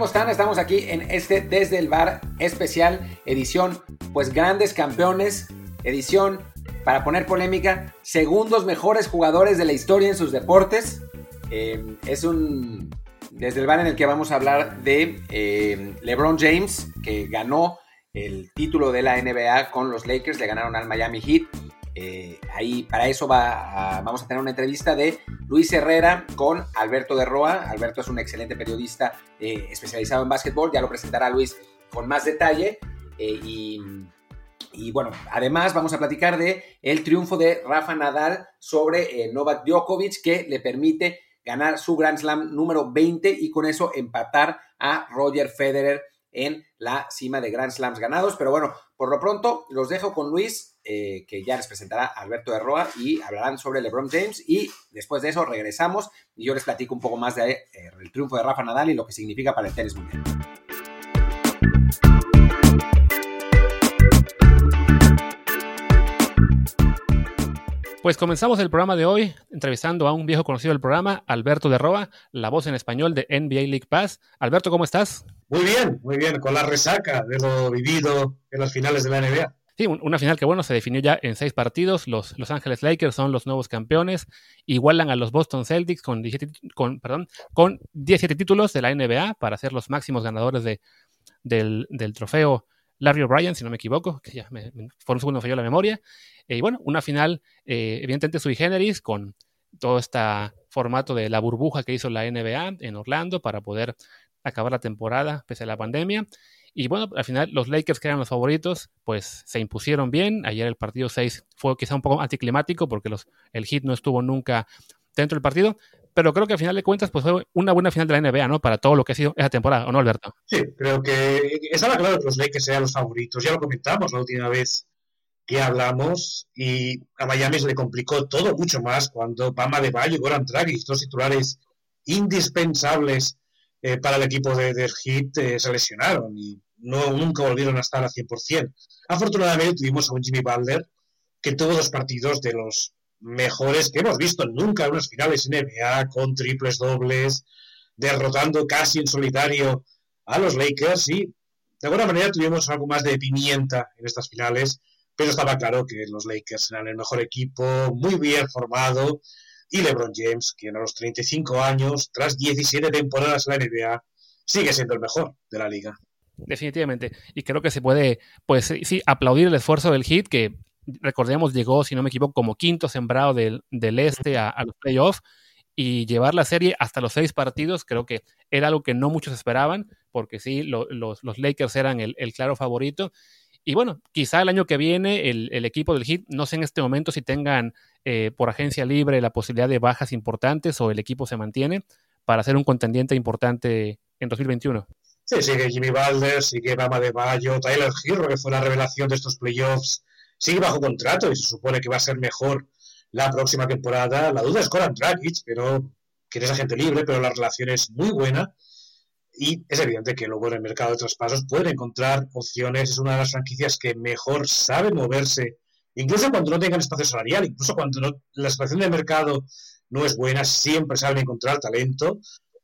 ¿Cómo están? Estamos aquí en este Desde el Bar especial, edición, pues grandes campeones, edición para poner polémica, segundos mejores jugadores de la historia en sus deportes. Eh, es un Desde el Bar en el que vamos a hablar de eh, LeBron James, que ganó el título de la NBA con los Lakers, le ganaron al Miami Heat. Eh, ahí para eso va vamos a tener una entrevista de Luis Herrera con Alberto de Roa. Alberto es un excelente periodista eh, especializado en básquetbol, ya lo presentará Luis con más detalle. Eh, y, y, bueno, además vamos a platicar de el triunfo de Rafa Nadal sobre Novak Djokovic que le permite ganar su Grand Slam número 20 y con eso empatar a Roger Federer en la cima de Grand Slams ganados. Pero bueno, por lo pronto los dejo con Luis eh, que ya les presentará Alberto de Roa y hablarán sobre LeBron James y después de eso regresamos y yo les platico un poco más del de, eh, el triunfo de Rafa Nadal y lo que significa para el tenis mundial. Pues comenzamos el programa de hoy entrevistando a un viejo conocido del programa, Alberto de Roa, la voz en español de NBA League Pass. Alberto, ¿cómo estás? Muy bien, muy bien, con la resaca de lo vivido en las finales de la NBA. Sí, una final que bueno, se definió ya en seis partidos. Los Los Ángeles Lakers son los nuevos campeones. Igualan a los Boston Celtics con 17, con, perdón, con 17 títulos de la NBA para ser los máximos ganadores de, del, del, trofeo Larry O'Brien, si no me equivoco, que ya me, me, por un segundo falló la memoria. Eh, y bueno, una final eh, evidentemente sui generis con todo este formato de la burbuja que hizo la NBA en Orlando para poder acabar la temporada pese a la pandemia. Y bueno, al final los Lakers, que eran los favoritos, pues se impusieron bien. Ayer el partido 6 fue quizá un poco anticlimático porque los, el hit no estuvo nunca dentro del partido. Pero creo que al final de cuentas, pues fue una buena final de la NBA, ¿no? Para todo lo que ha sido esa temporada, ¿o no, Alberto? Sí, creo que estaba claro que los Lakers eran los favoritos. Ya lo comentamos la última vez que hablamos y a Miami se le complicó todo mucho más cuando Pama de Valle y Goran Dragic, dos titulares indispensables eh, para el equipo de, de Heat eh, se lesionaron y no, nunca volvieron a estar al 100%. Afortunadamente tuvimos a un Jimmy Butler que tuvo dos partidos de los mejores que hemos visto nunca en unas finales NBA con triples dobles, derrotando casi en solitario a los Lakers y de alguna manera tuvimos algo más de pimienta en estas finales, pero estaba claro que los Lakers eran el mejor equipo, muy bien formado, y LeBron James, quien a los 35 años, tras 17 temporadas en la NBA, sigue siendo el mejor de la liga. Definitivamente. Y creo que se puede, pues sí, aplaudir el esfuerzo del Heat, que recordemos llegó, si no me equivoco, como quinto sembrado del, del este a, los playoffs y llevar la serie hasta los seis partidos, creo que era algo que no muchos esperaban, porque sí, lo, los, los, Lakers eran el, el, claro favorito. Y bueno, quizá el año que viene el, el equipo del Heat, no sé en este momento si tengan eh, por agencia libre la posibilidad de bajas importantes o el equipo se mantiene para ser un contendiente importante en 2021. Sí, sigue Jimmy Balder, sigue Bama de Bayo, Tyler Hero, que fue la revelación de estos playoffs, sigue bajo contrato y se supone que va a ser mejor la próxima temporada. La duda es Goran Dragic, pero que es agente libre, pero la relación es muy buena. Y es evidente que luego en el mercado de traspasos pueden encontrar opciones. Es una de las franquicias que mejor sabe moverse incluso cuando no tengan espacio salarial, incluso cuando la situación del mercado no es buena, siempre saben encontrar talento,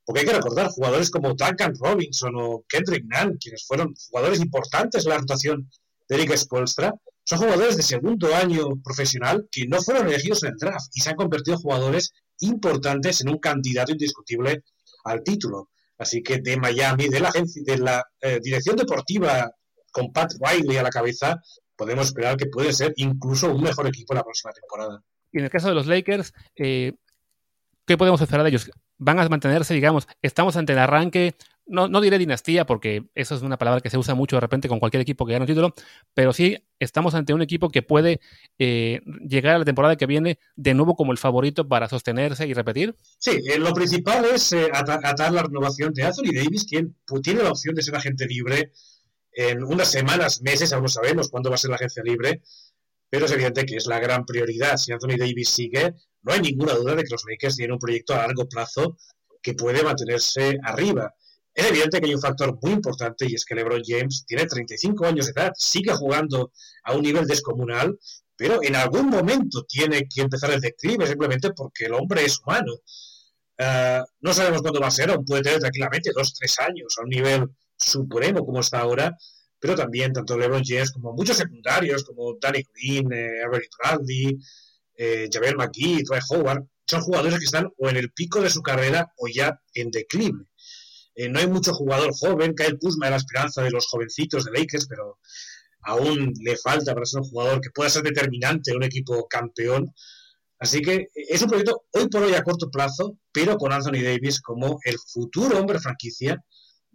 porque hay que recordar jugadores como Duncan Robinson o Kendrick Nunn, quienes fueron jugadores importantes en la rotación de Eric Spolstra, son jugadores de segundo año profesional que no fueron elegidos en el draft y se han convertido en jugadores importantes en un candidato indiscutible al título. Así que de Miami, de la agencia, de la eh, dirección deportiva con Pat Riley a la cabeza, podemos esperar que puede ser incluso un mejor equipo la próxima temporada. Y en el caso de los Lakers, eh, ¿qué podemos esperar de ellos? ¿Van a mantenerse, digamos, estamos ante el arranque? No, no diré dinastía, porque eso es una palabra que se usa mucho de repente con cualquier equipo que gana un título, pero sí estamos ante un equipo que puede eh, llegar a la temporada que viene de nuevo como el favorito para sostenerse y repetir. Sí, eh, lo principal es eh, atar la renovación de Anthony Davis, quien tiene la opción de ser agente libre en unas semanas, meses, aún no sabemos cuándo va a ser la agencia libre, pero es evidente que es la gran prioridad. Si Anthony Davis sigue, no hay ninguna duda de que los Lakers tienen un proyecto a largo plazo que puede mantenerse arriba. Es evidente que hay un factor muy importante y es que LeBron James tiene 35 años de edad, sigue jugando a un nivel descomunal, pero en algún momento tiene que empezar el declive simplemente porque el hombre es humano. Eh, no sabemos cuándo va a ser, aún puede tener tranquilamente dos, tres años a un nivel supremo como está ahora, pero también tanto LeBron James como muchos secundarios como Danny Green, eh, Avery Bradley, eh, Javier McGee, Dwight Howard, son jugadores que están o en el pico de su carrera o ya en declive. Eh, no hay mucho jugador joven, Kyle Kuzma es la esperanza de los jovencitos de Lakers, pero aún le falta para ser un jugador que pueda ser determinante en un equipo campeón. Así que eh, es un proyecto hoy por hoy a corto plazo, pero con Anthony Davis como el futuro hombre franquicia.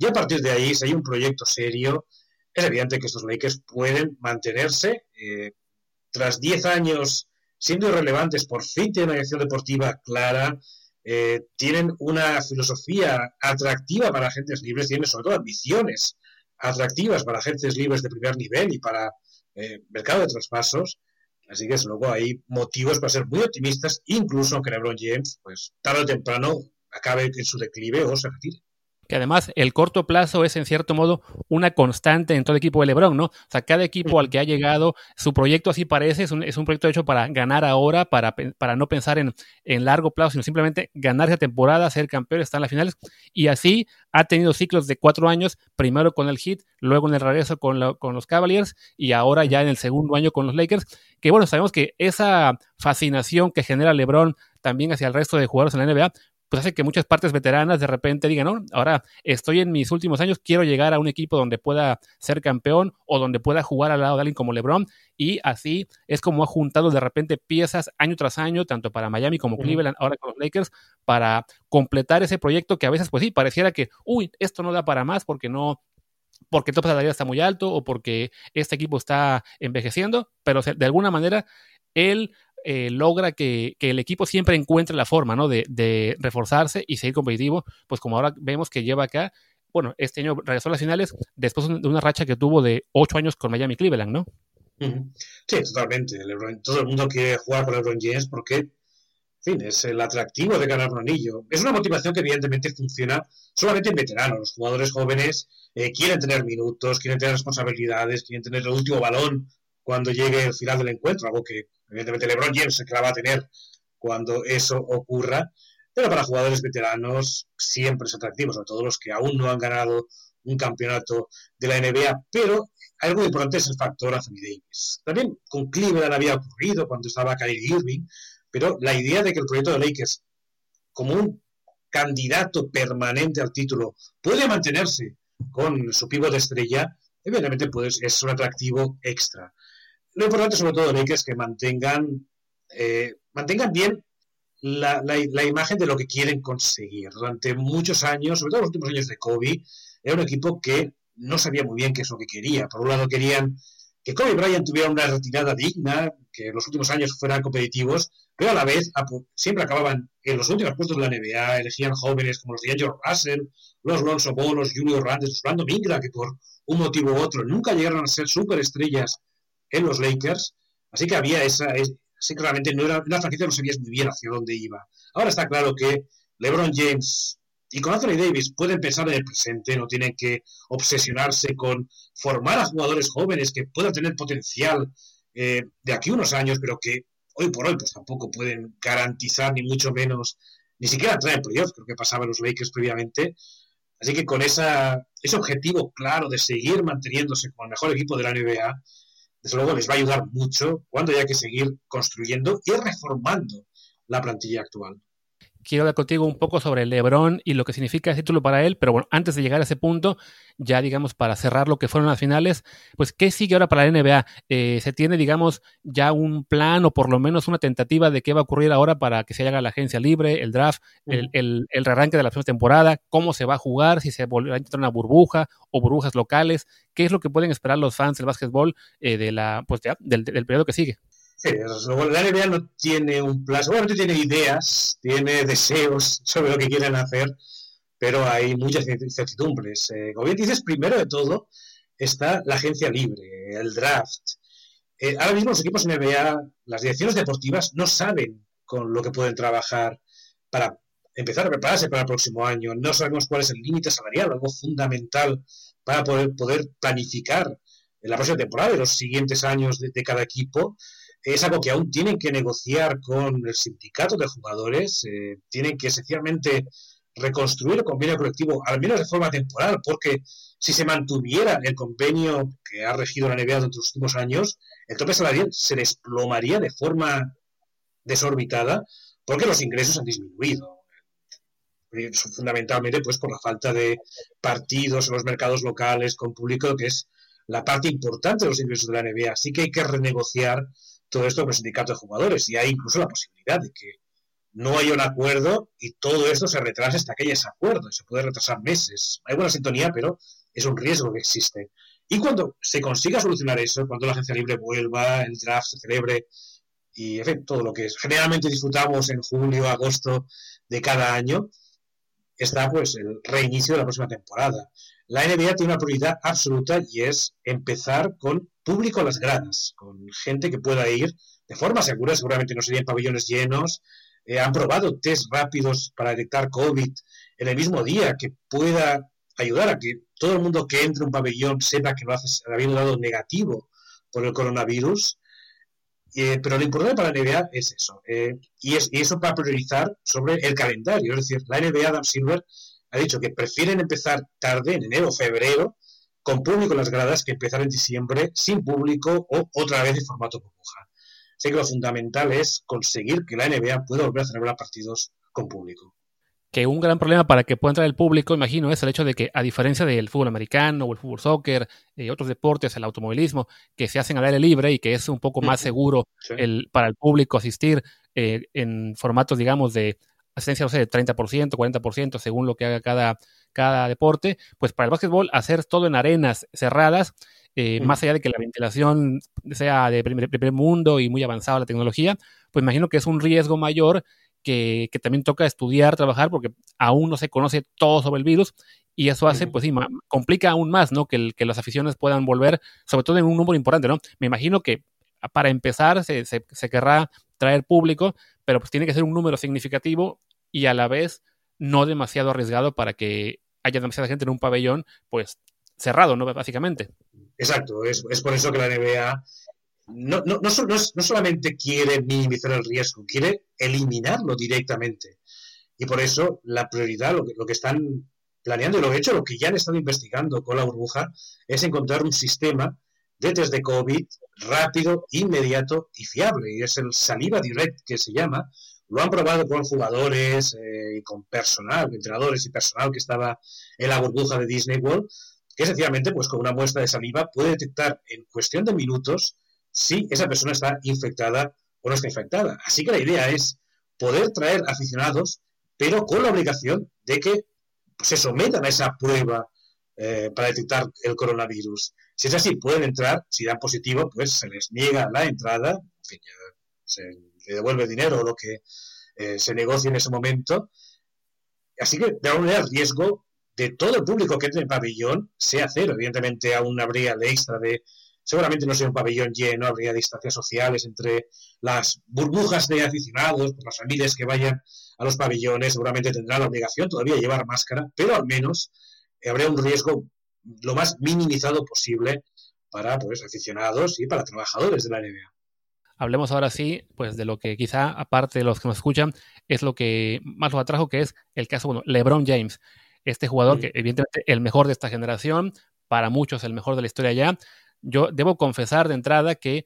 Y a partir de ahí, si hay un proyecto serio, es evidente que estos Lakers pueden mantenerse. Eh, tras 10 años siendo irrelevantes, por fin tienen una dirección deportiva clara, eh, tienen una filosofía atractiva para agentes libres, tienen sobre todo ambiciones atractivas para agentes libres de primer nivel y para eh, mercado de traspasos. Así que, desde luego, hay motivos para ser muy optimistas, incluso aunque LeBron James, pues tarde o temprano, acabe en su declive o se retire que además el corto plazo es en cierto modo una constante en todo el equipo de Lebron, ¿no? O sea, cada equipo al que ha llegado, su proyecto así parece, es un, es un proyecto hecho para ganar ahora, para, para no pensar en, en, largo plazo, sino simplemente ganar esa temporada, ser campeón, estar en las finales. Y así ha tenido ciclos de cuatro años, primero con el Heat, luego en el regreso con, con los Cavaliers y ahora ya en el segundo año con los Lakers, que bueno, sabemos que esa fascinación que genera Lebron también hacia el resto de jugadores en la NBA, pues hace que muchas partes veteranas de repente digan, no, ahora estoy en mis últimos años, quiero llegar a un equipo donde pueda ser campeón o donde pueda jugar al lado de alguien como LeBron. Y así es como ha juntado de repente piezas año tras año, tanto para Miami como Cleveland, ahora con los Lakers, para completar ese proyecto que a veces, pues sí, pareciera que, uy, esto no da para más porque no, porque el tope de está muy alto o porque este equipo está envejeciendo, pero de alguna manera él eh, logra que, el equipo siempre encuentre la forma ¿no? de, reforzarse y seguir competitivo, pues como ahora vemos que lleva acá, bueno, este año regresó a las finales después de una racha que tuvo de ocho años con Miami Cleveland, ¿no? Sí, totalmente. todo el mundo quiere jugar con LeBron James porque, en fin, es el atractivo de ganar un anillo. Es una motivación que evidentemente funciona solamente en veteranos. Los jugadores jóvenes eh, quieren tener minutos, quieren tener responsabilidades, quieren tener el último balón cuando llegue el final del encuentro, algo que evidentemente LeBron James se la va a tener cuando eso ocurra, pero para jugadores veteranos siempre es atractivo, sobre todo los que aún no han ganado un campeonato de la NBA, pero algo importante es el factor Anthony Davis. También con Cleveland había ocurrido cuando estaba Kyrie Irving, pero la idea de que el proyecto de Lakers, como un candidato permanente al título, puede mantenerse con su pivo de estrella, evidentemente pues, es un atractivo extra. Lo importante sobre todo, Nick, es que mantengan, eh, mantengan bien la, la, imagen de lo que quieren conseguir. Durante muchos años, sobre todo los últimos años de Kobe, era un equipo que no sabía muy bien qué es lo que quería. Por un lado querían que Kobe Bryant tuviera una retirada digna, que en los últimos años fueran competitivos, pero a la vez siempre acababan en los últimos puestos de la NBA, elegían jóvenes como los de Angel Russell, los Lonzo Ball, los Junior Randes, los Brandon Ingram, que por un motivo u otro nunca llegaron a ser superestrellas en los Lakers. Así que había esa, así que realmente no era una franquicia, no sabías muy bien hacia dónde iba. Ahora está claro que LeBron James y con Anthony Davis pueden pensar en el presente, no tienen que obsesionarse con formar a jugadores jóvenes que puedan tener potencial eh, de aquí unos años, pero que hoy por hoy pues tampoco pueden garantizar ni mucho menos, ni siquiera entrar en playoffs, creo que pasaba los Lakers previamente. Así que con esa, ese objetivo claro de seguir manteniéndose como el mejor equipo de la NBA, desde luego les va a ayudar mucho cuando haya que seguir construyendo y reformando la plantilla actual quiero hablar contigo un poco sobre LeBron y lo que significa ese título para él, pero bueno, antes de llegar a ese punto, ya digamos para cerrar lo que fueron las finales, pues ¿qué sigue ahora para la NBA? Eh, ¿Se tiene, digamos, ya un plan o por lo menos una tentativa de qué va a ocurrir ahora para que se haga la agencia libre, el draft, el, el, el rearranque de la próxima temporada, cómo se va a jugar, si se volverá a entrar una burbuja o burbujas locales? ¿Qué es lo que pueden esperar los fans del básquetbol eh, de la, pues ya, del, del periodo que sigue? Sí, la NBA no tiene un plan, seguramente tiene ideas, tiene deseos sobre lo que quieren hacer, pero hay muchas incertidumbres. Eh, como bien dices, primero de todo está la agencia libre, el draft. Eh, ahora mismo los equipos NBA, las direcciones deportivas no saben con lo que pueden trabajar para empezar a prepararse para el próximo año. No sabemos cuál es el límite salarial, algo fundamental para poder, poder planificar en la próxima temporada y los siguientes años de cada equipo. Es algo que aún tienen que negociar con el sindicato de jugadores, eh, tienen que esencialmente reconstruir el convenio colectivo, al menos de forma temporal, porque si se mantuviera el convenio que ha regido la NBA durante los últimos años, el tope salarial se desplomaría de forma desorbitada porque los ingresos han disminuido. Fundamentalmente, pues por la falta de partidos en los mercados locales con público, que es la parte importante de los ingresos de la NBA. Así que hay que renegociar todo esto con el sindicato de jugadores y hay incluso la posibilidad de que no haya un acuerdo y todo esto se retrase hasta que haya ese acuerdo. Se puede retrasar meses. Hay buena sintonía, pero es un riesgo que existe. Y cuando se consiga solucionar eso, cuando la agencia libre vuelva, el draft se celebre y en fin, todo lo que generalmente disfrutamos en julio, agosto de cada año, está pues el reinicio de la próxima temporada. La NBA tiene una prioridad absoluta y es empezar con público a las gradas, con gente que pueda ir de forma segura, seguramente no serían pabellones llenos, eh, han probado test rápidos para detectar COVID en el mismo día, que pueda ayudar a que todo el mundo que entre a un pabellón sepa que lo hace habiendo dado negativo por el coronavirus. Eh, pero lo importante para la NBA es eso. Eh, y, es, y eso para priorizar sobre el calendario. Es decir, la NBA, Adam Silver, ha dicho que prefieren empezar tarde, en enero o febrero, con público en las gradas, que empezar en diciembre sin público o otra vez en formato burbuja. Sé que lo fundamental es conseguir que la NBA pueda volver a celebrar partidos con público. Que un gran problema para que pueda entrar el público, imagino, es el hecho de que, a diferencia del fútbol americano o el fútbol soccer y eh, otros deportes, el automovilismo, que se hacen al aire libre y que es un poco más seguro el, para el público asistir eh, en formatos, digamos, de asistencia, no sé, de 30%, 40%, según lo que haga cada, cada deporte, pues para el básquetbol hacer todo en arenas cerradas eh, más allá de que la ventilación sea de primer, mundo y muy avanzada la tecnología, pues imagino que es un riesgo mayor que, también toca estudiar, trabajar, porque aún no se conoce todo sobre el virus y eso hace, pues sí, complica aún más, ¿no? Que, que las aficiones puedan volver, sobre todo en un número importante, ¿no? Me imagino que para empezar se, se, se querrá traer público, pero pues tiene que ser un número significativo y a la vez no demasiado arriesgado para que haya demasiada gente en un pabellón, pues cerrado, ¿no? Básicamente. Exacto, es, por eso que la NBA no, no, no, solamente quiere minimizar el riesgo, quiere eliminarlo directamente. Y por eso la prioridad, lo que, lo que están planeando y lo que hecho, lo que ya han estado investigando con la burbuja, es encontrar un sistema de test de COVID rápido, inmediato y fiable. Y es el Saliva Direct que se llama. Lo han probado con jugadores eh, y con personal, entrenadores y personal que estaba en la burbuja de Disney World que sencillamente, pues con una muestra de saliva puede detectar en cuestión de minutos si esa persona está infectada o no está infectada. Así que la idea es poder traer aficionados, pero con la obligación de que se sometan a esa prueba eh, para detectar el coronavirus. Si es así, pueden entrar, si dan positivo, pues se les niega la entrada, en fin, se le devuelve dinero o lo que eh, se negocie en ese momento. Así que, de alguna manera, el riesgo de todo el público que entre en el pabellón sea cero. Evidentemente aún habría el extra de, seguramente no sea un pabellón lleno, habría distancias sociales entre las burbujas de aficionados, las familias que vayan a los pabellones, seguramente tendrán la obligación todavía de llevar máscara, pero al menos habría un riesgo lo más minimizado posible para pues, aficionados y para trabajadores de la NBA. Hablemos ahora sí, pues de lo que quizá, aparte de los que nos escuchan, es lo que más lo atrajo, que es el caso, bueno, LeBron James. Este jugador, que evidentemente el mejor de esta generación, para muchos el mejor de la historia ya. Yo debo confesar de entrada que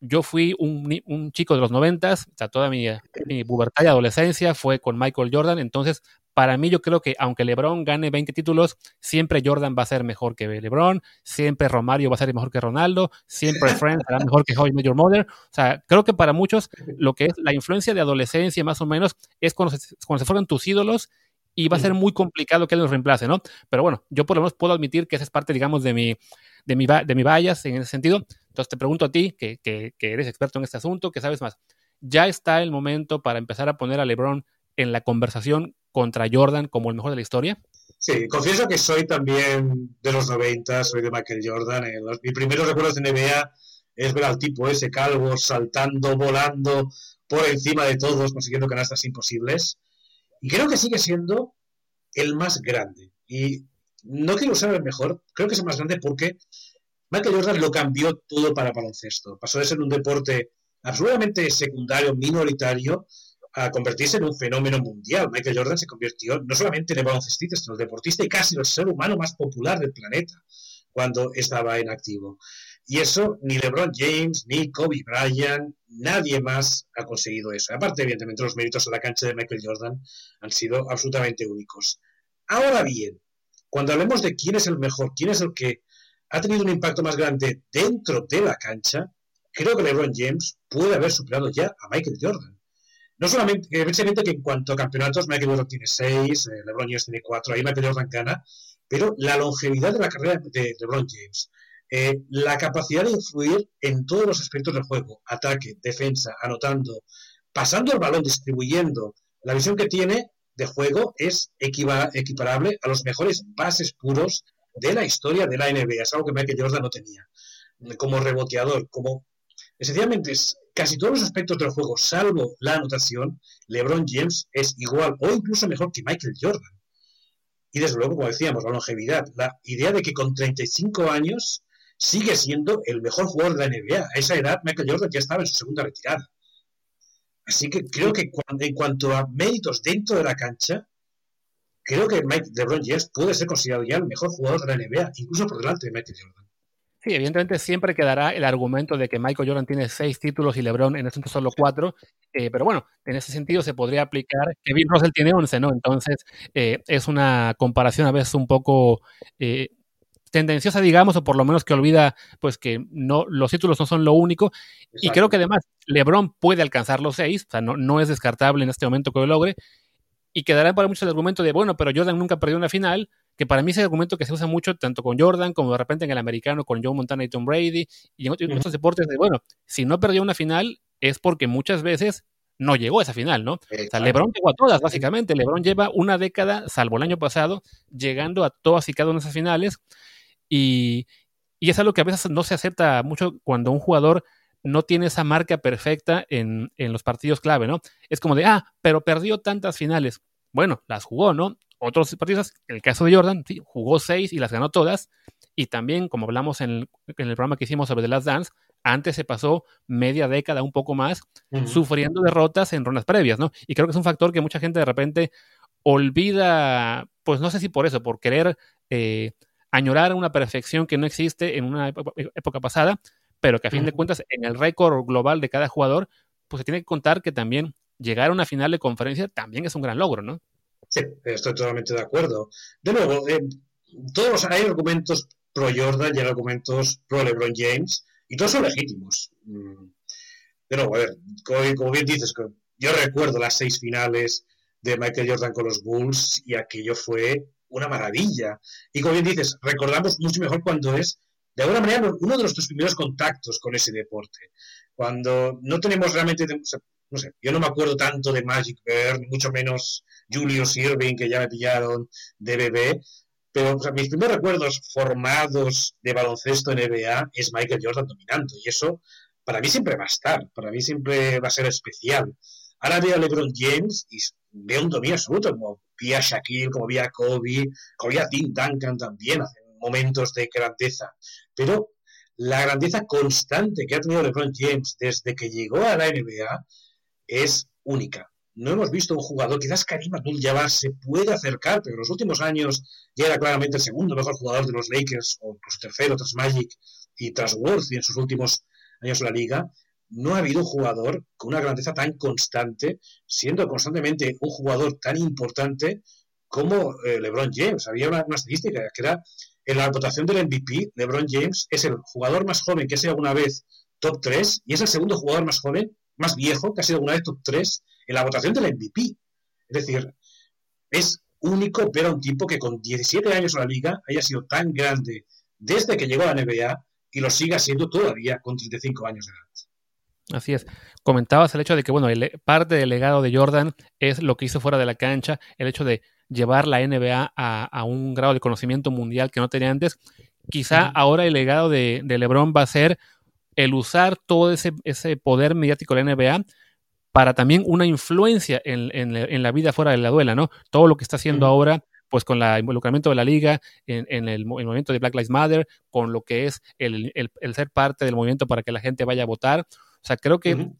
yo fui un, chico de los noventas, o sea, toda mi, mi, pubertad y adolescencia fue con Michael Jordan, entonces para mí yo creo que aunque LeBron gane 20 títulos, siempre Jordan va a ser mejor que LeBron, siempre Romario va a ser mejor que Ronaldo, siempre Friends será mejor que How Major Mother. O sea, creo que para muchos lo que es la influencia de adolescencia más o menos es cuando se, cuando se forman tus ídolos y va a ser muy complicado que él los reemplace, ¿no? Pero bueno, yo por lo menos puedo admitir que esa es parte, digamos, de mi, de mi, de mi bias en ese sentido. Entonces te pregunto a ti, que, que, eres experto en este asunto, que sabes más, ¿ya está el momento para empezar a poner a LeBron en la conversación contra Jordan como el mejor de la historia? Sí, confieso que soy también de los 90, soy de Michael Jordan. Los, mis primeros recuerdos de NBA es ver al tipo ese calvo saltando, volando por encima de todos, consiguiendo canastas imposibles. Y creo que sigue siendo el más grande. Y no quiero usar el mejor, creo que es el más grande porque Michael Jordan lo cambió todo para baloncesto. Pasó de ser un deporte absolutamente secundario, minoritario, a convertirse en un fenómeno mundial. Michael Jordan se convirtió no solamente en el baloncestista, sino el deportista y casi el ser humano más popular del planeta cuando estaba en activo. Y eso ni LeBron James, ni Kobe Bryant, nadie más ha conseguido eso. Aparte, evidentemente, los méritos en la cancha de Michael Jordan han sido absolutamente únicos. Ahora bien, cuando hablemos de quién es el mejor, quién es el que ha tenido un impacto más grande dentro de la cancha, creo que LeBron James puede haber superado ya a Michael Jordan. No solamente, evidentemente que en cuanto a campeonatos, Michael Jordan tiene seis, eh, LeBron James tiene cuatro, ahí Michael Jordan gana, pero la longevidad de la carrera de LeBron James, eh, la capacidad de influir en todos los aspectos del juego, ataque, defensa, anotando, pasando el balón, distribuyendo, la visión que tiene de juego es equiparable a los mejores bases puros de la historia de la NBA. Es algo que Michael Jordan no tenía. Como reboteador, como esencialmente casi todos los aspectos del juego, salvo la anotación, LeBron James es igual o incluso mejor que Michael Jordan. Y desde luego, como decíamos, la longevidad, la idea de que con 35 años sigue siendo el mejor jugador de la NBA. A esa edad, Michael Jordan ya estaba en su segunda retirada. Así que creo que en cuanto a méritos dentro de la cancha, creo que Mike LeBron James puede ser considerado ya el mejor jugador de la NBA, incluso por delante de Michael Jordan. Sí, evidentemente siempre quedará el argumento de que Michael Jordan tiene seis títulos y LeBron en este momento solo cuatro, eh, pero bueno, en ese sentido se podría aplicar que Russell tiene once, ¿no? Entonces eh, es una comparación a veces un poco eh, tendenciosa, digamos, o por lo menos que olvida, pues que no, los títulos no son lo único. Y creo que además LeBron puede alcanzar los seis, o sea, no, no es descartable en este momento que lo logre. Y quedará para muchos el argumento de, bueno, pero Jordan nunca perdió una final, que para mí es el argumento que se usa mucho tanto con Jordan como de repente en el americano con Joe Montana y Tom Brady y en otros deportes de, bueno, si no perdió una final es porque muchas veces no llegó a esa final, ¿no? O sea, LeBron llegó a todas, básicamente. LeBron lleva una década, salvo el año pasado, llegando a todas y cada una de esas finales. Y, es algo que a veces no se acepta mucho cuando un jugador no tiene esa marca perfecta en, los partidos clave, ¿no? Es como de, ah, pero perdió tantas finales. Bueno, las jugó, ¿no? Otros partidos, el caso de Jordan, jugó seis y las ganó todas. Y también, como hablamos en el, en el programa que hicimos sobre The Last Dance, antes se pasó media década, un poco más, sufriendo derrotas en rondas previas, ¿no? Y creo que es un factor que mucha gente de repente olvida, pues no sé si por eso, por querer eh, añorar una perfección que no existe en una época, pasada, pero que a fin de cuentas en el récord global de cada jugador, pues se tiene que contar que también llegar a una final de conferencia también es un gran logro, ¿no? Sí, estoy totalmente de acuerdo. De nuevo, eh, todos hay argumentos pro Jordan y hay argumentos pro LeBron James, y todos son legítimos. Mm. De nuevo, a ver, como, bien dices, yo recuerdo las seis finales de Michael Jordan con los Bulls y aquello fue una maravilla. Y como bien dices, recordamos mucho mejor cuando es, de alguna manera, uno de nuestros primeros contactos con ese deporte. Cuando no tenemos realmente, no sé, yo no me acuerdo tanto de Magic Bird, mucho menos Julius Irving, que ya me pillaron de bebé, pero mis primeros recuerdos formados de baloncesto en NBA es Michael Jordan dominando, y eso para mí siempre va a estar, para mí siempre va a ser especial. Ahora veo LeBron James y veo un dominio absoluto, como vi Shaquille, como vi a Kobe, como vi a Tim Duncan también, en momentos de grandeza. Pero la grandeza constante que ha tenido LeBron James desde que llegó a la NBA es única. No hemos visto un jugador, quizás Karim Abdul-Jabbar se puede acercar, pero en los últimos años ya era claramente el segundo mejor jugador de los Lakers, o incluso tercero tras Magic y tras Worth en sus últimos años en la liga no ha habido un jugador con una grandeza tan constante, siendo constantemente un jugador tan importante como eh, LeBron James. Había una, estadística que era en la votación del MVP, LeBron James es el jugador más joven que ha sido alguna vez top 3 y es el segundo jugador más joven, más viejo, que ha sido alguna vez top 3 en la votación del MVP. Es decir, es único ver a un tipo que con 17 años en la liga haya sido tan grande desde que llegó a la NBA y lo siga siendo todavía con 35 años de edad. Así es. Comentabas el hecho de que, bueno, parte del legado de Jordan es lo que hizo fuera de la cancha, el hecho de llevar la NBA a, un grado de conocimiento mundial que no tenía antes. Quizá ahora el legado de, LeBron va a ser el usar todo ese, ese, poder mediático de la NBA para también una influencia en, la vida fuera de la duela, ¿no? Todo lo que está haciendo ahora pues con el involucramiento de la liga en, el, movimiento de Black Lives Matter, con lo que es el, ser parte del movimiento para que la gente vaya a votar, O sea, creo que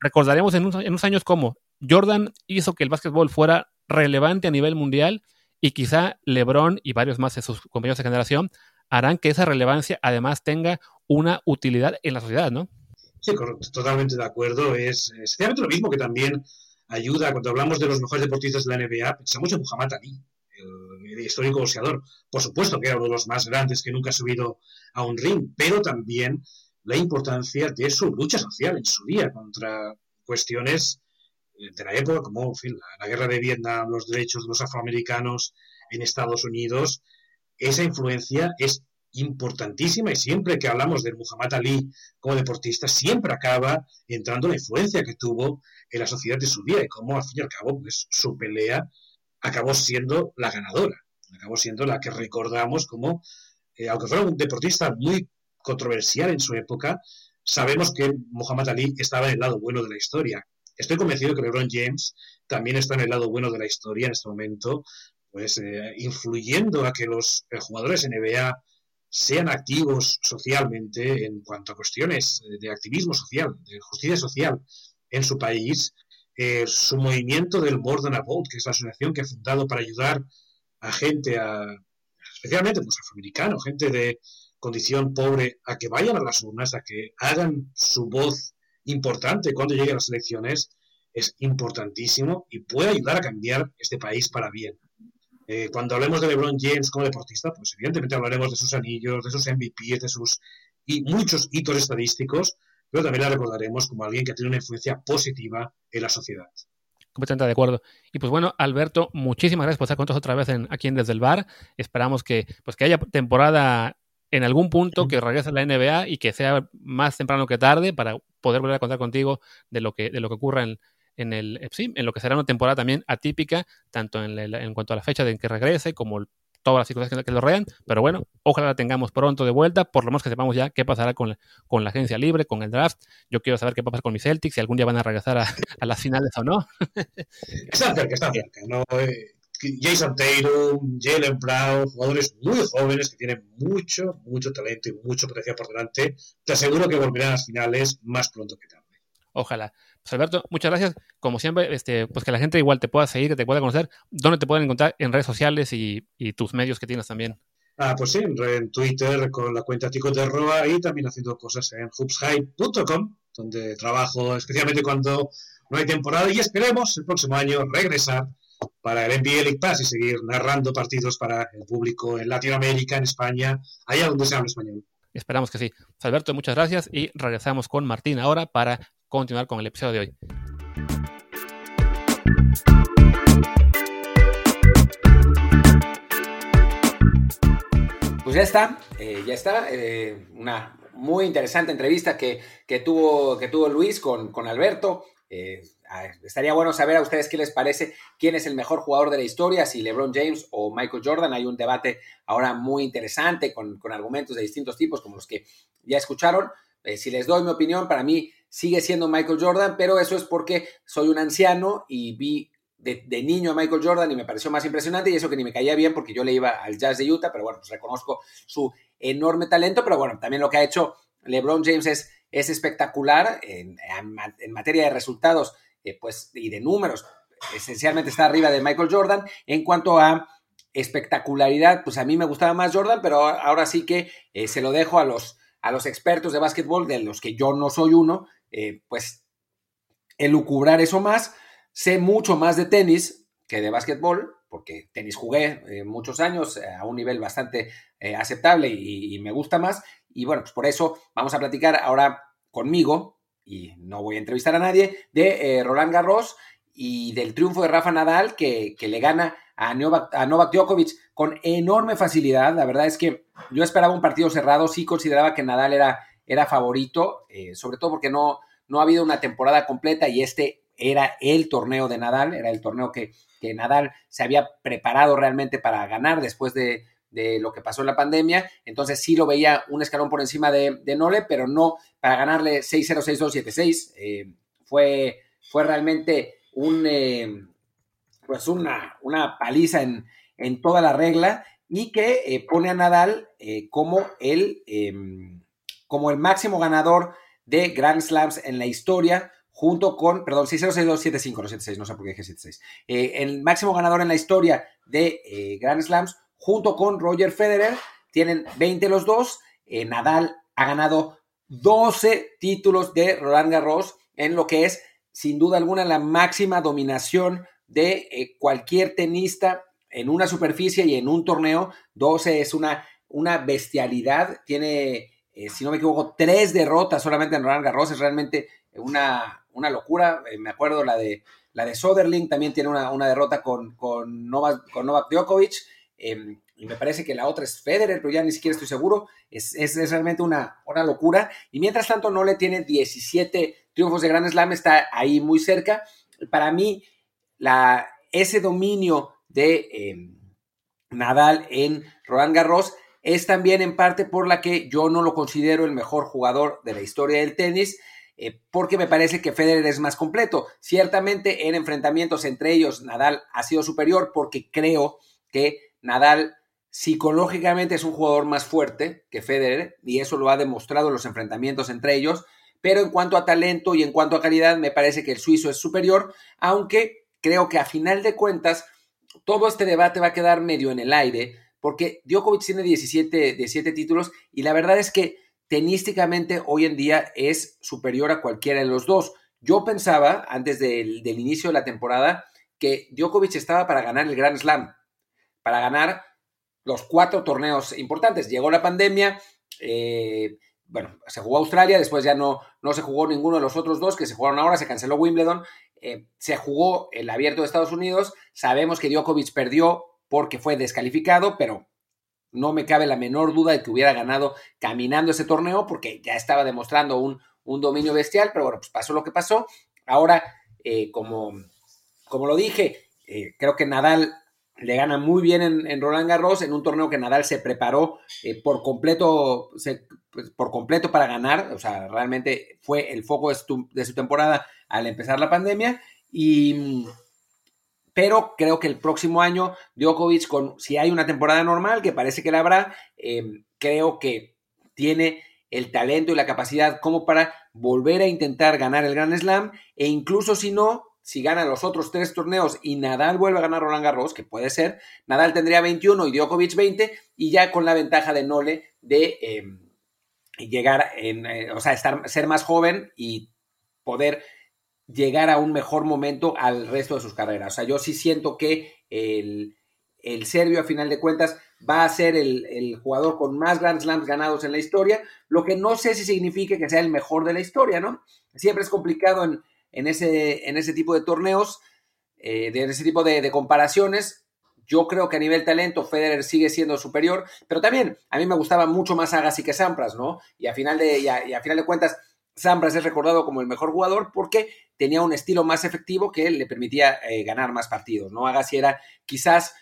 recordaremos en, unos años cómo Jordan hizo que el básquetbol fuera relevante a nivel mundial y quizá LeBron y varios más de sus compañeros de generación harán que esa relevancia además tenga una utilidad en la sociedad, ¿no? Sí, totalmente de acuerdo. Es exactamente lo mismo que también ayuda cuando hablamos de los mejores deportistas de la NBA. Pensamos en Muhammad Ali, el, histórico boxeador. Por supuesto que era uno de los más grandes que nunca ha subido a un ring, pero también la importancia de su lucha social en su día contra cuestiones eh, de la época, como la, guerra de Vietnam, los derechos de los afroamericanos en Estados Unidos. Esa influencia es importantísima y siempre que hablamos de Muhammad Ali como deportista, siempre acaba entrando la influencia que tuvo en la sociedad de su día y cómo al fin y al cabo pues, su pelea acabó siendo la ganadora, acabó siendo la que recordamos como, eh, aunque fuera un deportista muy controversial en su época, sabemos que Muhammad Ali estaba en el lado bueno de la historia. Estoy convencido que LeBron James también está en el lado bueno de la historia en este momento, pues eh, influyendo a que los eh, jugadores NBA sean activos socialmente en cuanto a cuestiones de activismo social, de justicia social en su país. Eh, su movimiento del More Than a Vote, que es la asociación que ha fundado para ayudar a gente, a, especialmente pues, afroamericanos, gente de, condición pobre a que vayan a las urnas, a que hagan su voz importante cuando lleguen las elecciones, es importantísimo y puede ayudar a cambiar este país para bien. Eh, cuando hablemos de LeBron James como deportista, pues evidentemente hablaremos de sus anillos, de sus MVP, de sus y muchos hitos estadísticos, pero también la recordaremos como alguien que tiene una influencia positiva en la sociedad. Completamente de acuerdo. Y pues bueno, Alberto, muchísimas gracias por estar con nosotros otra vez en, aquí en Desde el Bar. Esperamos que, pues que haya temporada en algún punto que regrese a la NBA y que sea más temprano que tarde para poder volver a contar contigo de lo que, de lo que ocurra en, en el eh, sí, en lo que será una temporada también atípica, tanto en, en cuanto a la fecha de que regrese como todas las circunstancias que lo rodean, pero bueno, ojalá la tengamos pronto de vuelta, por lo menos que sepamos ya qué pasará con la, con la agencia libre, con el draft. Yo quiero saber qué va a pasar con mis Celtics, si algún día van a regresar a, a las finales o no. Está cerca, está cerca. No, eh, Jason Tatum, Jalen Brown, jugadores muy jóvenes que tienen mucho, mucho talento y mucho potencial por delante. Te aseguro que volverán a las finales más pronto que tarde. Ojalá. Pues Alberto, muchas gracias. Como siempre, este, pues que la gente igual te pueda seguir, que te pueda conocer. ¿Dónde te pueden encontrar en redes sociales y, tus medios que tienes también? Ah, pues sí, en, Twitter con la cuenta Tico de Roa y también haciendo cosas en hoopshype.com, donde trabajo especialmente cuando no hay temporada y esperemos el próximo año regresar para el NBA League Pass y seguir narrando partidos para el público en Latinoamérica, en España, allá donde se habla español. Esperamos que sí. Alberto, muchas gracias y regresamos con Martín ahora para continuar con el episodio de hoy. Pues ya está, eh, ya está. Eh, una muy interesante entrevista que, tuvo, que tuvo Luis con, con Alberto. Eh, estaría bueno saber a ustedes qué les parece, quién es el mejor jugador de la historia, si LeBron James o Michael Jordan. Hay un debate ahora muy interesante con, argumentos de distintos tipos, como los que ya escucharon. Eh, si les doy mi opinión, para mí sigue siendo Michael Jordan, pero eso es porque soy un anciano y vi de, niño a Michael Jordan y me pareció más impresionante y eso que ni me caía bien porque yo le iba al Jazz de Utah, pero bueno, pues reconozco su enorme talento, pero bueno, también lo que ha hecho LeBron James es, es espectacular en, en materia de resultados eh, pues, y de números, esencialmente está arriba de Michael Jordan. En cuanto a espectacularidad, pues a mí me gustaba más Jordan, pero ahora sí que eh, se lo dejo a los, a los expertos de básquetbol, de los que yo no soy uno, eh, pues elucubrar eso más. Sé mucho más de tenis que de básquetbol, porque tenis jugué muchos años a un nivel bastante aceptable y, y, me gusta más. Y bueno, pues por eso vamos a platicar ahora conmigo, y no voy a entrevistar a nadie, de eh, Roland Garros y del triunfo de Rafa Nadal que, le gana a Novak, a Novak, Djokovic con enorme facilidad. La verdad es que yo esperaba un partido cerrado, sí consideraba que Nadal era, era favorito, eh, sobre todo porque no, no ha habido una temporada completa y este era el torneo de Nadal, era el torneo que, que Nadal se había preparado realmente para ganar después de, de lo que pasó en la pandemia. Entonces sí lo veía un escalón por encima de, Nole, pero no para ganarle 6-0, 6-2, 7-6. Eh, fue, fue realmente un, eh, pues una, una paliza en, en, toda la regla y que eh, pone a Nadal como, el, em, como el máximo ganador de Grand Slams en la historia, junto con, perdón, 606275, no 76, no sé por qué dije 76. Eh, el máximo ganador en la historia de eh, Grand Slams, junto con Roger Federer, tienen 20 los dos. Eh, Nadal ha ganado 12 títulos de Roland Garros en lo que es, sin duda alguna, la máxima dominación de cualquier tenista en una superficie y en un torneo. 12 es una, una bestialidad. Tiene, si no me equivoco, tres derrotas solamente en Roland Garros. Es realmente una, una locura. Eh, me acuerdo la de, la de Soderling, también tiene una, derrota con, con Novak Djokovic. Em, y me parece que la otra es Federer, pero ya ni siquiera estoy seguro. Es, realmente una, una, locura. Y mientras tanto, no le tiene 17 triunfos de Grand Slam, está ahí muy cerca. Para mí, la, ese dominio de em, Nadal en Roland Garros es también en parte por la que yo no lo considero el mejor jugador de la historia del tenis. Eh, porque me parece que Federer es más completo. Ciertamente en enfrentamientos entre ellos Nadal ha sido superior porque creo que Nadal psicológicamente es un jugador más fuerte que Federer y eso lo ha demostrado en los enfrentamientos entre ellos, pero en cuanto a talento y en cuanto a calidad me parece que el suizo es superior, aunque creo que a final de cuentas todo este debate va a quedar medio en el aire porque Djokovic tiene 17, 17 títulos y la verdad es que tenísticamente hoy en día es superior a cualquiera de los dos. Yo pensaba, antes del, inicio de la temporada, que Djokovic estaba para ganar el Grand Slam, para ganar los cuatro torneos importantes. Llegó la pandemia, eh, bueno, se jugó Australia, después ya no, no se jugó ninguno de los otros dos que se jugaron ahora, se canceló Wimbledon, eh, se jugó el abierto de Estados Unidos, sabemos que Djokovic perdió porque fue descalificado, pero no me cabe la menor duda de que hubiera ganado caminando ese torneo porque ya estaba demostrando un, dominio bestial, pero bueno, pues pasó lo que pasó. Ahora, eh, como, como lo dije, creo que Nadal le gana muy bien en, Roland Garros, en un torneo que Nadal se preparó eh, por, completo, pues, por completo para ganar, o sea, realmente fue el foco de su temporada al empezar la pandemia. Y pero creo que el próximo año Djokovic, con, si hay una temporada normal, que parece que la habrá, eh, creo que tiene el talento y la capacidad como para volver a intentar ganar el Grand Slam e incluso si no, si gana los otros tres torneos y Nadal vuelve a ganar Roland Garros, que puede ser, Nadal tendría 21 y Djokovic 20 y ya con la ventaja de Nole de eh, llegar en, eh, o sea, estar, ser más joven y poder llegar a un mejor momento al resto de sus carreras. O sea, yo sí siento que el, el serbio, a final de cuentas, va a ser el, jugador con más Grand Slams ganados en la historia, lo que no sé si significa que sea el mejor de la historia, ¿no? Siempre es complicado en, en, ese, en ese tipo de torneos, eh, de ese tipo de, comparaciones. Yo creo que a nivel talento Federer sigue siendo superior, pero también a mí me gustaba mucho más Agassi que Sampras, ¿no? Y a final de, y a final de cuentas, Sampras es recordado como el mejor jugador porque tenía un estilo más efectivo que le permitía eh, ganar más partidos, ¿no? Agassi era quizás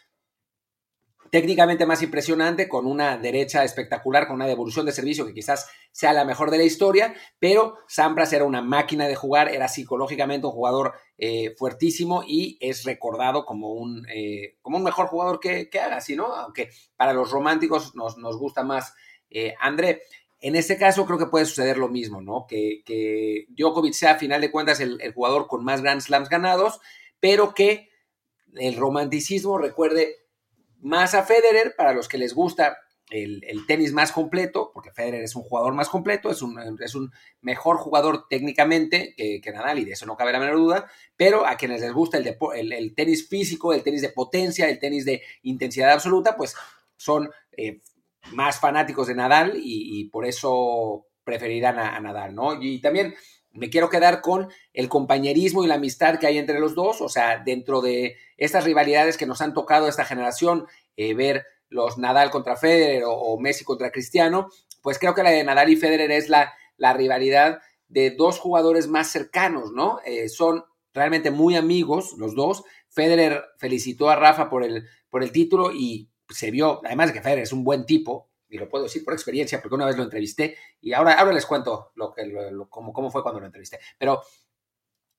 técnicamente más impresionante, con una derecha espectacular, con una devolución de servicio que quizás sea la mejor de la historia, pero Sampras era una máquina de jugar, era psicológicamente un jugador eh, fuertísimo y es recordado como un, eh, como un mejor jugador que, que Agassi, ¿no? Aunque para los románticos nos, nos gusta más André. En este caso creo que puede suceder lo mismo, ¿no? Que, que Djokovic sea a final de cuentas el, jugador con más Grand Slams ganados, pero que el romanticismo recuerde más a Federer para los que les gusta el, tenis más completo, porque Federer es un jugador más completo, es un, es un mejor jugador técnicamente que, Nadal y de eso no cabe la menor duda, pero a quienes les gusta el, el, tenis físico, el tenis de potencia, el tenis de intensidad absoluta, pues son eh, más fanáticos de Nadal y, por eso preferirán a, Nadal, ¿no? Y también me quiero quedar con el compañerismo y la amistad que hay entre los dos, o sea, dentro de estas rivalidades que nos han tocado esta generación, eh, ver los Nadal contra Federer o, Messi contra Cristiano, pues creo que la de Nadal y Federer es la, la rivalidad de dos jugadores más cercanos, ¿no? Eh, son realmente muy amigos los dos. Federer felicitó a Rafa por el, por el título y se vio, además de que Federer es un buen tipo, y lo puedo decir por experiencia, porque una vez lo entrevisté, y ahora, ahora les cuento lo que, cómo, cómo, fue cuando lo entrevisté. Pero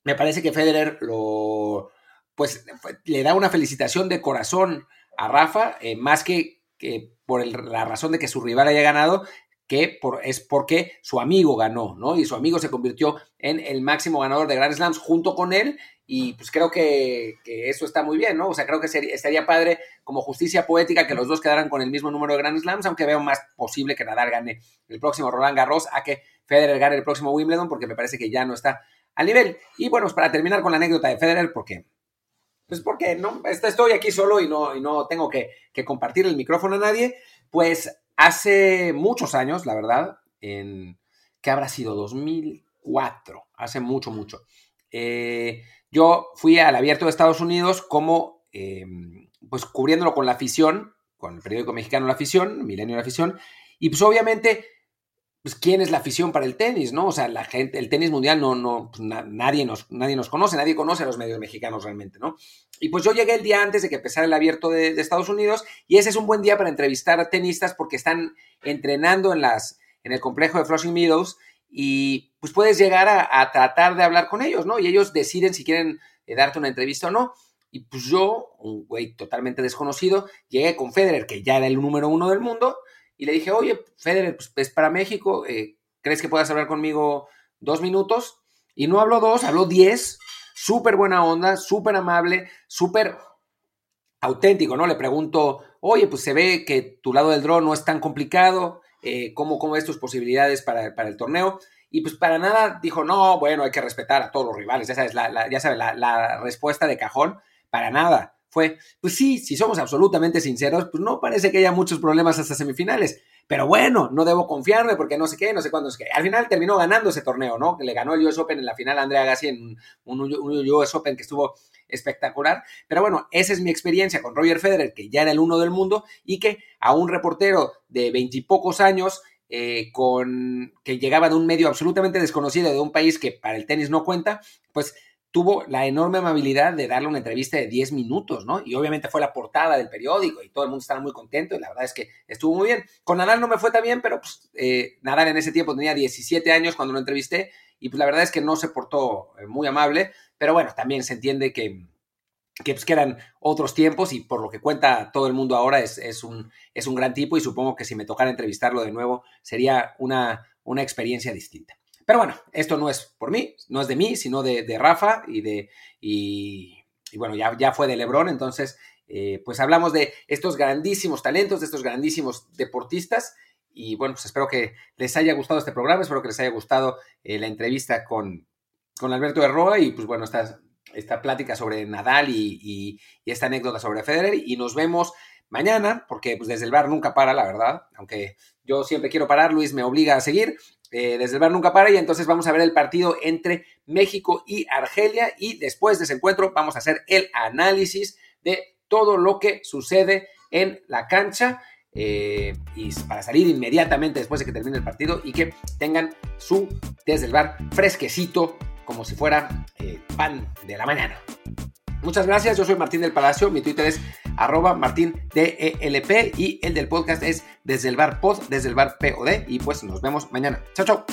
me parece que Federer lo, pues, le da una felicitación de corazón a Rafa, eh, más que, que por la razón de que su rival haya ganado, que es porque su amigo ganó, ¿no? Y su amigo se convirtió en el máximo ganador de Grand Slams junto con él y pues creo que, eso está muy bien, ¿no? O sea, creo que sería, estaría padre como justicia poética que los dos quedaran con el mismo número de Grand Slams, aunque veo más posible que Nadal gane el próximo Roland Garros a que Federer gane el próximo Wimbledon, porque me parece que ya no está al nivel. Y bueno, pues para terminar con la anécdota de Federer, porque pues porque no, estoy aquí solo y no, y no tengo que, compartir el micrófono a nadie, pues hace muchos años, la verdad, en, ¿qué habrá sido? 2004, hace mucho, mucho. Eh, yo fui al abierto de Estados Unidos como, em, pues cubriéndolo con la afición, con el periódico mexicano La Afición, Milenio La Afición, y pues obviamente, pues quién es la afición para el tenis, ¿no? O sea, la gente, el tenis mundial no, no, pues, nadie, nos, nadie nos conoce, nadie conoce a los medios mexicanos realmente, ¿no? Y pues yo llegué el día antes de que empezara el abierto de, Estados Unidos y ese es un buen día para entrevistar a tenistas porque están entrenando en, las, en el complejo de Flushing Meadows y pues puedes llegar a, tratar de hablar con ellos, ¿no? Y ellos deciden si quieren eh, darte una entrevista o no. Y pues yo, un güey totalmente desconocido, llegué con Federer, que ya era el número uno del mundo, y le dije, oye, Federer, pues es para México, eh, ¿crees que puedas hablar conmigo dos minutos? Y no habló dos, habló diez, súper buena onda, súper amable, súper auténtico, ¿no? Le pregunto, oye, pues se ve que tu lado del dron no es tan complicado, eh, cómo, cómo ves tus posibilidades para, el torneo. Y pues para nada dijo, no, bueno, hay que respetar a todos los rivales, ya sabes, la, ya sabes, la, respuesta de cajón, para nada. Fue, pues sí, si somos absolutamente sinceros, pues no parece que haya muchos problemas hasta semifinales. Pero bueno, no debo confiarme porque no sé qué, no sé cuándo es que. Al final terminó ganando ese torneo, ¿no? Le ganó el US Open en la final a Andrea Agassi en un, US Open que estuvo espectacular. Pero bueno, esa es mi experiencia con Roger Federer, que ya era el uno del mundo y que a un reportero de veintipocos años eh, con, que llegaba de un medio absolutamente desconocido de un país que para el tenis no cuenta, pues tuvo la enorme amabilidad de darle una entrevista de 10 minutos, ¿no? Y obviamente fue la portada del periódico y todo el mundo estaba muy contento y la verdad es que estuvo muy bien. Con Nadal no me fue tan bien, pero pues eh, Nadal en ese tiempo tenía 17 años cuando lo entrevisté y pues la verdad es que no se portó eh, muy amable, pero bueno, también se entiende que, que, pues, eran otros tiempos y por lo que cuenta todo el mundo ahora es, es, un, es un gran tipo y supongo que si me tocara entrevistarlo de nuevo sería una, una experiencia distinta. Pero bueno, esto no es por mí, no es de mí, sino de, Rafa y de. Y, bueno, ya, ya fue de Lebron, entonces, eh, pues hablamos de estos grandísimos talentos, de estos grandísimos deportistas. Y bueno, pues espero que les haya gustado este programa, espero que les haya gustado eh, la entrevista con, con Alberto Roa y pues bueno, esta, esta plática sobre Nadal y, y, esta anécdota sobre Federer. Y nos vemos mañana, porque pues desde el bar nunca para, la verdad, aunque yo siempre quiero parar, Luis me obliga a seguir. Eh, desde el bar nunca para y entonces vamos a ver el partido entre México y Argelia y después de ese encuentro vamos a hacer el análisis de todo lo que sucede en la cancha eh, y para salir inmediatamente después de que termine el partido y que tengan su desde el bar fresquecito como si fuera eh, pan de la mañana. Muchas gracias, yo soy Martín del Palacio, mi Twitter es arroba martindelp y el del podcast es desde el bar pod, desde el bar POD y pues nos vemos mañana. Chao, chao.